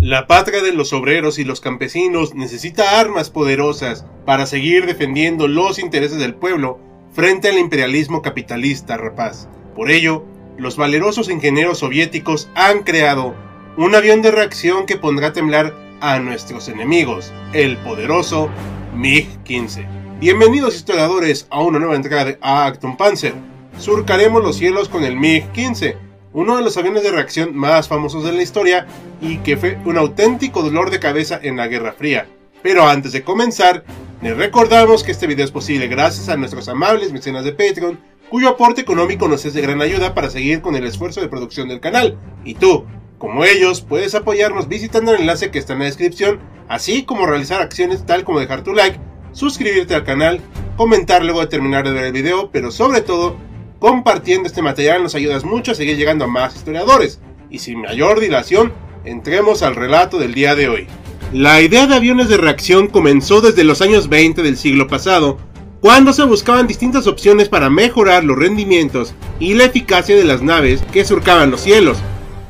La patria de los obreros y los campesinos necesita armas poderosas para seguir defendiendo los intereses del pueblo frente al imperialismo capitalista rapaz. Por ello, los valerosos ingenieros soviéticos han creado un avión de reacción que pondrá a temblar a nuestros enemigos, el poderoso MiG-15. Bienvenidos historiadores a una nueva entrega de Acton Panzer. Surcaremos los cielos con el MiG-15 uno de los aviones de reacción más famosos de la historia y que fue un auténtico dolor de cabeza en la Guerra Fría. Pero antes de comenzar, les recordamos que este video es posible gracias a nuestros amables mecenas de Patreon, cuyo aporte económico nos es de gran ayuda para seguir con el esfuerzo de producción del canal. Y tú, como ellos, puedes apoyarnos visitando el enlace que está en la descripción, así como realizar acciones tal como dejar tu like, suscribirte al canal, comentar luego de terminar de ver el video, pero sobre todo, Compartiendo este material nos ayudas mucho a seguir llegando a más historiadores. Y sin mayor dilación, entremos al relato del día de hoy. La idea de aviones de reacción comenzó desde los años 20 del siglo pasado, cuando se buscaban distintas opciones para mejorar los rendimientos y la eficacia de las naves que surcaban los cielos.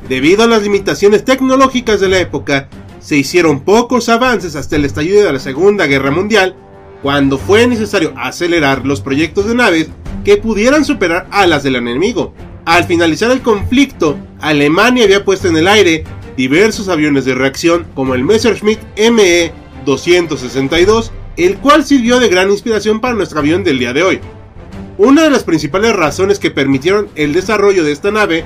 Debido a las limitaciones tecnológicas de la época, se hicieron pocos avances hasta el estallido de la Segunda Guerra Mundial, cuando fue necesario acelerar los proyectos de naves que pudieran superar a las del enemigo. Al finalizar el conflicto, Alemania había puesto en el aire diversos aviones de reacción como el Messerschmitt ME 262, el cual sirvió de gran inspiración para nuestro avión del día de hoy. Una de las principales razones que permitieron el desarrollo de esta nave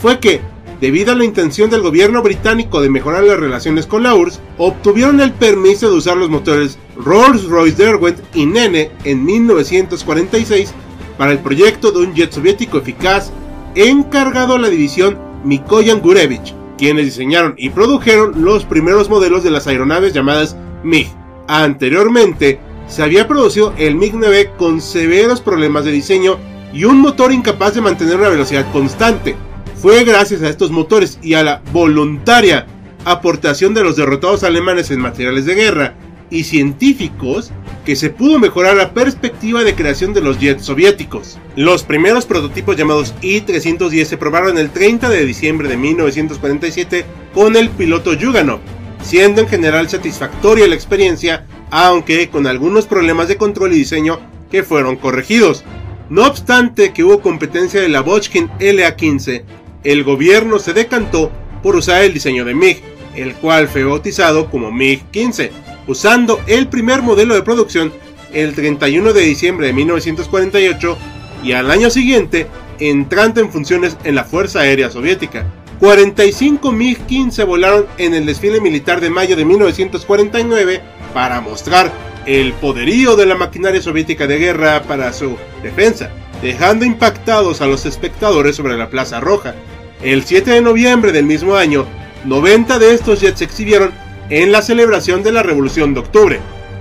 fue que, debido a la intención del gobierno británico de mejorar las relaciones con la URSS, obtuvieron el permiso de usar los motores Rolls-Royce Derwent y Nene en 1946 para el proyecto de un jet soviético eficaz encargado a la división Mikoyan Gurevich, quienes diseñaron y produjeron los primeros modelos de las aeronaves llamadas MiG. Anteriormente, se había producido el MiG-9 con severos problemas de diseño y un motor incapaz de mantener una velocidad constante. Fue gracias a estos motores y a la voluntaria aportación de los derrotados alemanes en materiales de guerra y científicos que se pudo mejorar la perspectiva de creación de los jets soviéticos. Los primeros prototipos llamados I-310 se probaron el 30 de diciembre de 1947 con el piloto Yuganov, siendo en general satisfactoria la experiencia, aunque con algunos problemas de control y diseño que fueron corregidos. No obstante que hubo competencia de la Bochkin LA-15, el gobierno se decantó por usar el diseño de MiG, el cual fue bautizado como MiG-15 usando el primer modelo de producción el 31 de diciembre de 1948 y al año siguiente entrando en funciones en la Fuerza Aérea Soviética. 45 MiG-15 volaron en el desfile militar de mayo de 1949 para mostrar el poderío de la maquinaria soviética de guerra para su defensa, dejando impactados a los espectadores sobre la Plaza Roja. El 7 de noviembre del mismo año, 90 de estos jets se exhibieron en la celebración de la Revolución de Octubre.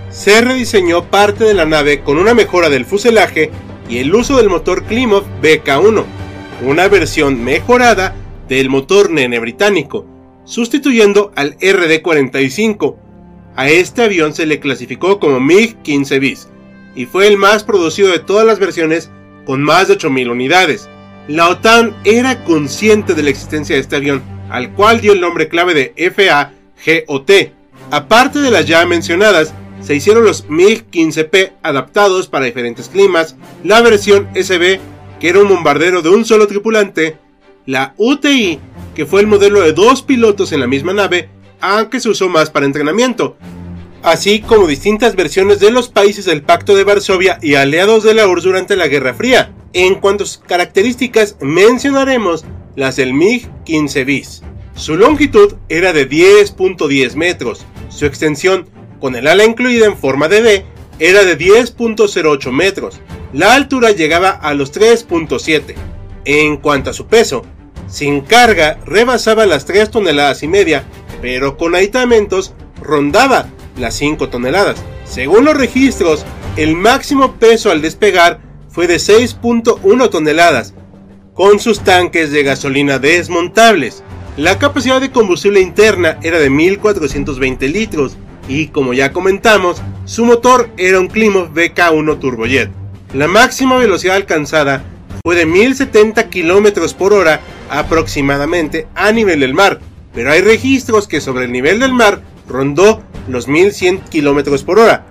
Se rediseñó parte de la nave con una mejora del fuselaje y el uso del motor Klimov BK-1, una versión mejorada del motor Nene británico, sustituyendo al RD-45. A este avión se le clasificó como MiG-15 bis y fue el más producido de todas las versiones con más de 8.000 unidades. La OTAN era consciente de la existencia de este avión, al cual dio el nombre clave de FA GOT. Aparte de las ya mencionadas, se hicieron los MiG-15P adaptados para diferentes climas, la versión SB, que era un bombardero de un solo tripulante, la UTI, que fue el modelo de dos pilotos en la misma nave, aunque se usó más para entrenamiento, así como distintas versiones de los países del Pacto de Varsovia y aliados de la URSS durante la Guerra Fría. En cuanto a sus características, mencionaremos las del MiG-15 bis. Su longitud era de 10.10 metros, su extensión, con el ala incluida en forma de D, era de 10.08 metros, la altura llegaba a los 3.7. En cuanto a su peso, sin carga rebasaba las 3 toneladas y media, pero con aditamentos rondaba las 5 toneladas. Según los registros, el máximo peso al despegar fue de 6.1 toneladas, con sus tanques de gasolina desmontables. La capacidad de combustible interna era de 1420 litros y, como ya comentamos, su motor era un Klimoov VK1 Turbojet. La máxima velocidad alcanzada fue de 1070 km por hora aproximadamente a nivel del mar, pero hay registros que sobre el nivel del mar rondó los 1100 km por hora.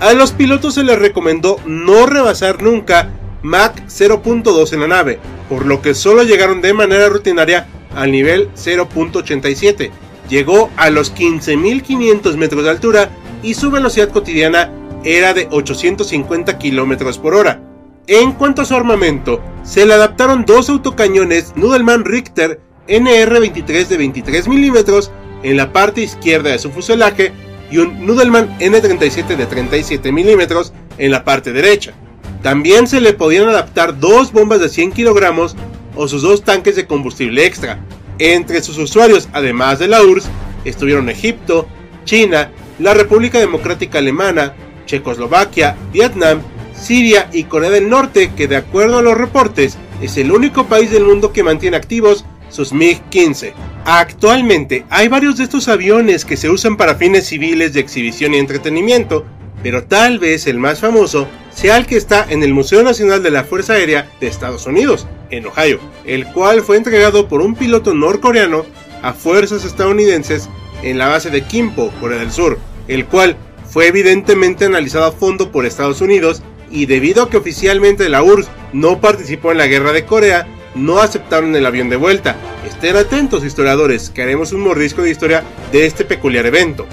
A los pilotos se les recomendó no rebasar nunca Mach 0.2 en la nave, por lo que solo llegaron de manera rutinaria al nivel 0.87. Llegó a los 15.500 metros de altura y su velocidad cotidiana era de 850 km por hora. En cuanto a su armamento, se le adaptaron dos autocañones Nudelman Richter NR-23 de 23 milímetros en la parte izquierda de su fuselaje y un Nudelman N-37 de 37 milímetros en la parte derecha. También se le podían adaptar dos bombas de 100 kilogramos o sus dos tanques de combustible extra. Entre sus usuarios, además de la URSS, estuvieron Egipto, China, la República Democrática Alemana, Checoslovaquia, Vietnam, Siria y Corea del Norte, que de acuerdo a los reportes es el único país del mundo que mantiene activos sus MiG-15. Actualmente hay varios de estos aviones que se usan para fines civiles de exhibición y entretenimiento, pero tal vez el más famoso sea el que está en el Museo Nacional de la Fuerza Aérea de Estados Unidos, en Ohio, el cual fue entregado por un piloto norcoreano a fuerzas estadounidenses en la base de Kimpo, Corea del Sur, el cual fue evidentemente analizado a fondo por Estados Unidos y debido a que oficialmente la URSS no participó en la guerra de Corea, no aceptaron el avión de vuelta. Estén atentos historiadores, que haremos un mordisco de historia de este peculiar evento.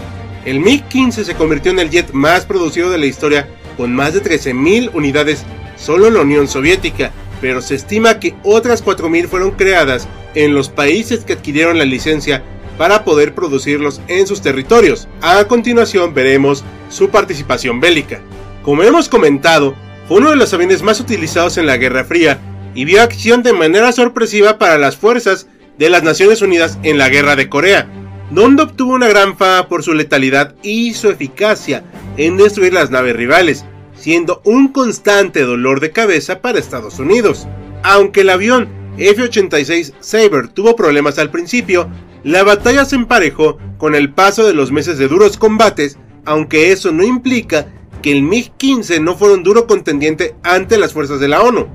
El MiG-15 se convirtió en el jet más producido de la historia con más de 13.000 unidades solo en la Unión Soviética, pero se estima que otras 4.000 fueron creadas en los países que adquirieron la licencia para poder producirlos en sus territorios. A continuación veremos su participación bélica. Como hemos comentado, fue uno de los aviones más utilizados en la Guerra Fría y vio acción de manera sorpresiva para las fuerzas de las Naciones Unidas en la Guerra de Corea, donde obtuvo una gran fama por su letalidad y su eficacia en destruir las naves rivales, siendo un constante dolor de cabeza para Estados Unidos. Aunque el avión F-86 Sabre tuvo problemas al principio, la batalla se emparejó con el paso de los meses de duros combates, aunque eso no implica que el MiG-15 no fuera un duro contendiente ante las fuerzas de la ONU.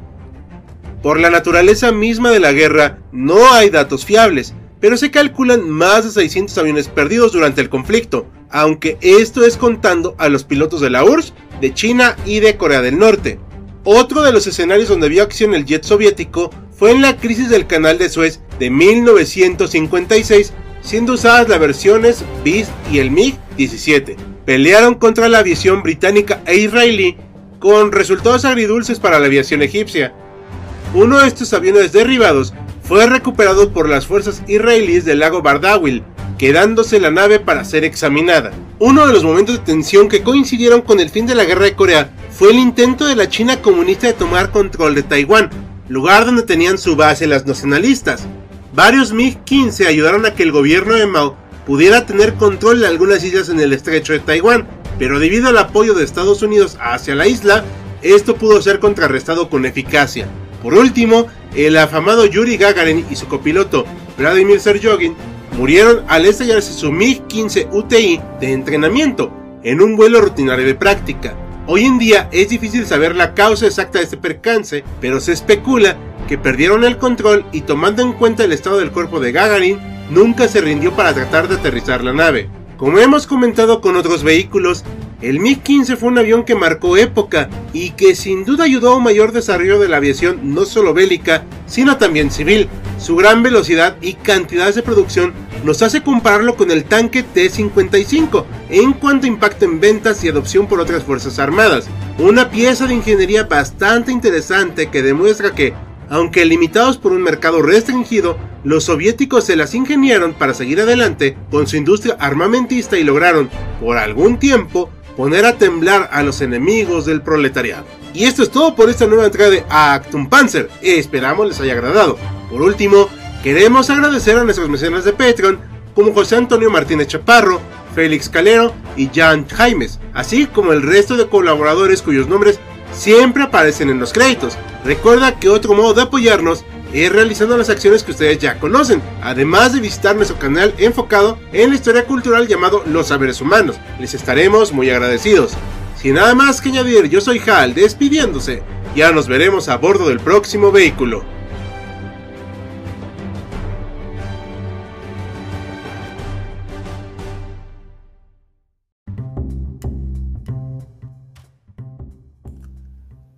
Por la naturaleza misma de la guerra, no hay datos fiables, pero se calculan más de 600 aviones perdidos durante el conflicto, aunque esto es contando a los pilotos de la URSS, de China y de Corea del Norte. Otro de los escenarios donde vio acción el jet soviético fue en la crisis del canal de Suez de 1956, siendo usadas las versiones Beast y el MiG-17 pelearon contra la aviación británica e israelí con resultados agridulces para la aviación egipcia. Uno de estos aviones derribados fue recuperado por las fuerzas israelíes del lago Bardawil, quedándose la nave para ser examinada. Uno de los momentos de tensión que coincidieron con el fin de la guerra de Corea fue el intento de la China comunista de tomar control de Taiwán, lugar donde tenían su base las nacionalistas. Varios MiG-15 ayudaron a que el gobierno de Mao pudiera tener control de algunas islas en el estrecho de Taiwán, pero debido al apoyo de Estados Unidos hacia la isla, esto pudo ser contrarrestado con eficacia. Por último, el afamado Yuri Gagarin y su copiloto Vladimir Sergogin murieron al estallarse su MiG-15 UTI de entrenamiento en un vuelo rutinario de práctica. Hoy en día es difícil saber la causa exacta de este percance, pero se especula que perdieron el control y tomando en cuenta el estado del cuerpo de Gagarin, nunca se rindió para tratar de aterrizar la nave. Como hemos comentado con otros vehículos, el MiG-15 fue un avión que marcó época y que sin duda ayudó a un mayor desarrollo de la aviación no solo bélica, sino también civil. Su gran velocidad y cantidades de producción nos hace compararlo con el tanque T-55 en cuanto a impacto en ventas y adopción por otras fuerzas armadas. Una pieza de ingeniería bastante interesante que demuestra que, aunque limitados por un mercado restringido, los soviéticos se las ingeniaron para seguir adelante con su industria armamentista y lograron, por algún tiempo, poner a temblar a los enemigos del proletariado. Y esto es todo por esta nueva entrega de Actum Panzer. Esperamos les haya agradado. Por último, queremos agradecer a nuestros mecenas de Patreon, como José Antonio Martínez Chaparro, Félix Calero y Jan Jaimes, así como el resto de colaboradores cuyos nombres siempre aparecen en los créditos. Recuerda que otro modo de apoyarnos es realizando las acciones que ustedes ya conocen, además de visitar nuestro canal enfocado en la historia cultural llamado Los Saberes Humanos. Les estaremos muy agradecidos. Sin nada más que añadir, yo soy Hal despidiéndose. Ya nos veremos a bordo del próximo vehículo.